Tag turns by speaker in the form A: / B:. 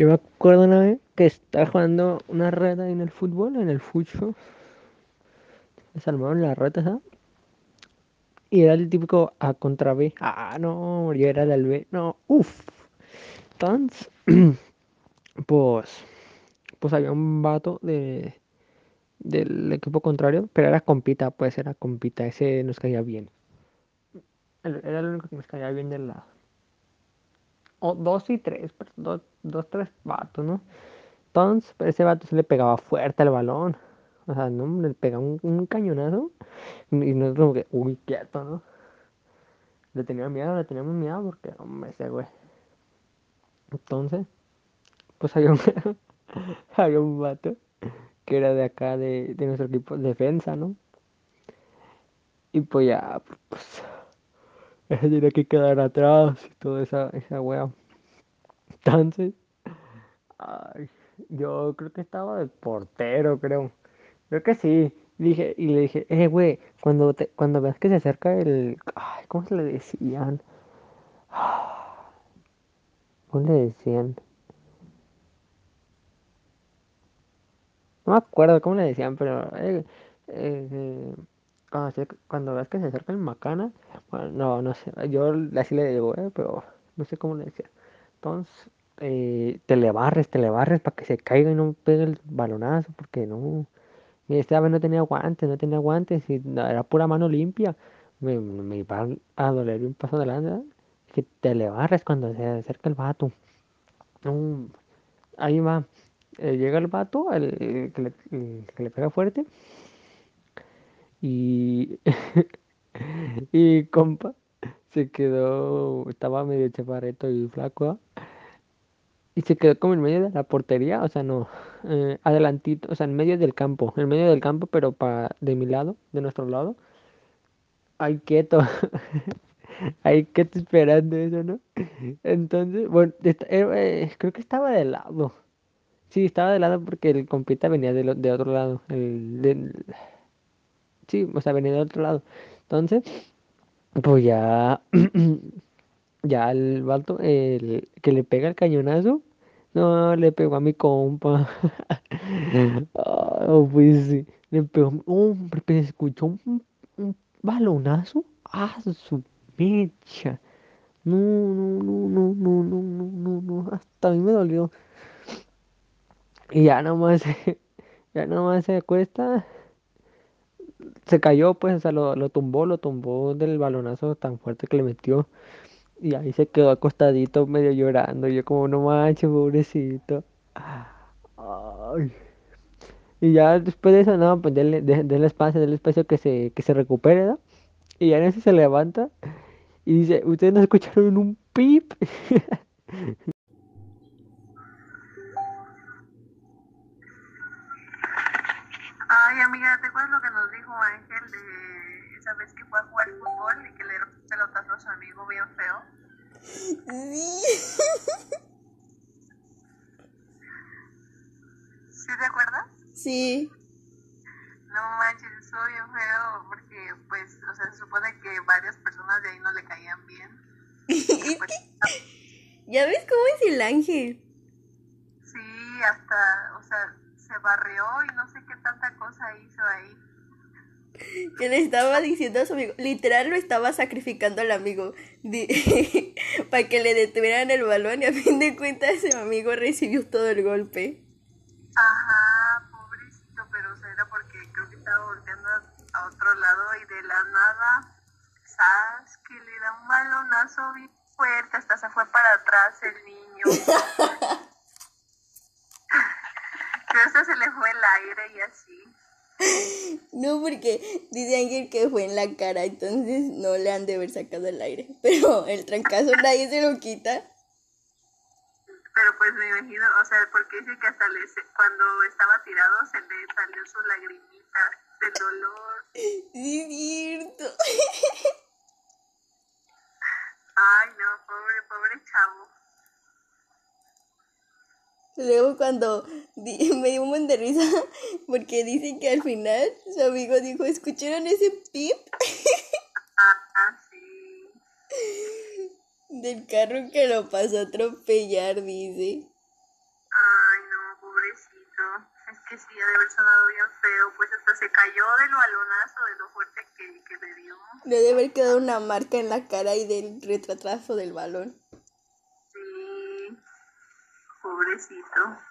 A: Yo me acuerdo una vez que estaba jugando una reta en el fútbol, en el fucho. Se armaron las retas, ¿sabes? Y era el típico A contra B. Ah, no, yo era el B. No, uff. Entonces, pues, pues había un vato de, del equipo contrario, pero era compita, pues era compita. Ese nos caía bien. Era el único que nos caía bien del lado. O dos y tres, dos, dos, tres vatos, ¿no? Entonces, pero ese vato se le pegaba fuerte al balón. O sea, no, le pegaba un, un cañonazo. Y nosotros como que, uy, quieto, ¿no? Le tenía miedo, le teníamos miedo porque, hombre, ese güey. Entonces, pues había un, había un vato que era de acá, de, de nuestro equipo de defensa, ¿no? Y pues ya, pues, ese tiene que quedar atrás y toda esa, esa wea. Entonces, ay, yo creo que estaba de portero, creo. Creo que sí. Dije, y le dije, eh, güey, cuando, te, cuando veas que se acerca el... Ay, ¿cómo se le decían? ¿Cómo le decían? No me acuerdo cómo le decían, pero... Eh, eh, cuando, se, cuando veas que se acerca el macana, bueno, no, no sé, yo así le digo, eh, pero no sé cómo le decía. Entonces, eh, te le barres, te le barres para que se caiga y no pegue el balonazo, porque no... Y esta vez no tenía guantes, no tenía guantes, y era pura mano limpia. Me, me iba a doler un paso adelante. Que te le barres cuando se acerca el vato. Ahí va. Eh, llega el vato, el, el, que le, pega fuerte. Y. y compa, se quedó. Estaba medio chaparreto y flaco. ¿eh? y se quedó como en medio de la portería, o sea, no, eh, adelantito, o sea, en medio del campo, en medio del campo, pero para de mi lado, de nuestro lado. Ay, quieto. Ay, quieto esperando eso, ¿no? Entonces, bueno, eh, creo que estaba de lado. Sí, estaba de lado porque el compita venía de, de otro lado. El, de, sí, o sea, venía de otro lado. Entonces, pues ya ya el vato, el que le pega el cañonazo, no, le pegó a mi compa. oh, pues sí, le pegó, hombre, pero escuchó un, un balonazo. Ah, su mecha. No, no, no, no, no, no, no, no, no, hasta a mí me dolió. Y ya nomás, ya nomás se acuesta. Se cayó, pues, o sea, lo, lo tumbó, lo tumbó del balonazo tan fuerte que le metió. Y ahí se quedó acostadito medio llorando. Yo como no manches, pobrecito. Ay. Y ya después de eso, no, pues denle, denle espacio, denle espacio que se, que se recupere. Y ya en ese se levanta y dice, ¿ustedes no escucharon un pip?
B: Ay, amiga, ¿te acuerdas lo que nos dijo Ángel de esa vez que fue a jugar fútbol y que le dieron pelotazo a su amigo bien feo?
C: Sí.
B: ¿Sí te acuerdas?
C: Sí.
B: No manches, eso bien feo porque, pues, o sea, se supone que varias personas de ahí no le caían bien.
C: es pues, ¿Ya ves cómo es el ángel?
B: Sí, hasta, o sea, se barrió y no
C: Que le estaba diciendo a su amigo, literal lo estaba sacrificando al amigo para que le detuvieran el balón y a fin de cuentas ese amigo recibió todo el golpe.
B: Ajá, pobrecito, pero o sea, era porque creo que estaba volteando a otro lado y de la nada, ¿sabes? Que le da un balonazo bien fuerte, hasta se fue para atrás el niño. que hasta se le fue el aire y así.
C: No, porque dice Ángel que fue en la cara, entonces no le han de haber sacado el aire. Pero el trancazo nadie se lo quita.
B: Pero pues me imagino, o sea, porque dice que hasta le, cuando estaba tirado se le salió su lagrimita de dolor.
C: Sí, es cierto.
B: Ay, no, pobre, pobre chavo.
C: Luego cuando me dio un montón de risa porque dicen que al final su amigo dijo, ¿escucharon ese pip?
B: Ah, sí.
C: Del carro que lo pasó a atropellar, dice.
B: Ay, no, pobrecito. Es que sí, ha de haber sonado bien feo, pues hasta se cayó del balonazo, de lo fuerte que, que le dio.
C: Le debe haber quedado una marca en la cara y del retrotrazo del balón.
B: Sí, pobrecito.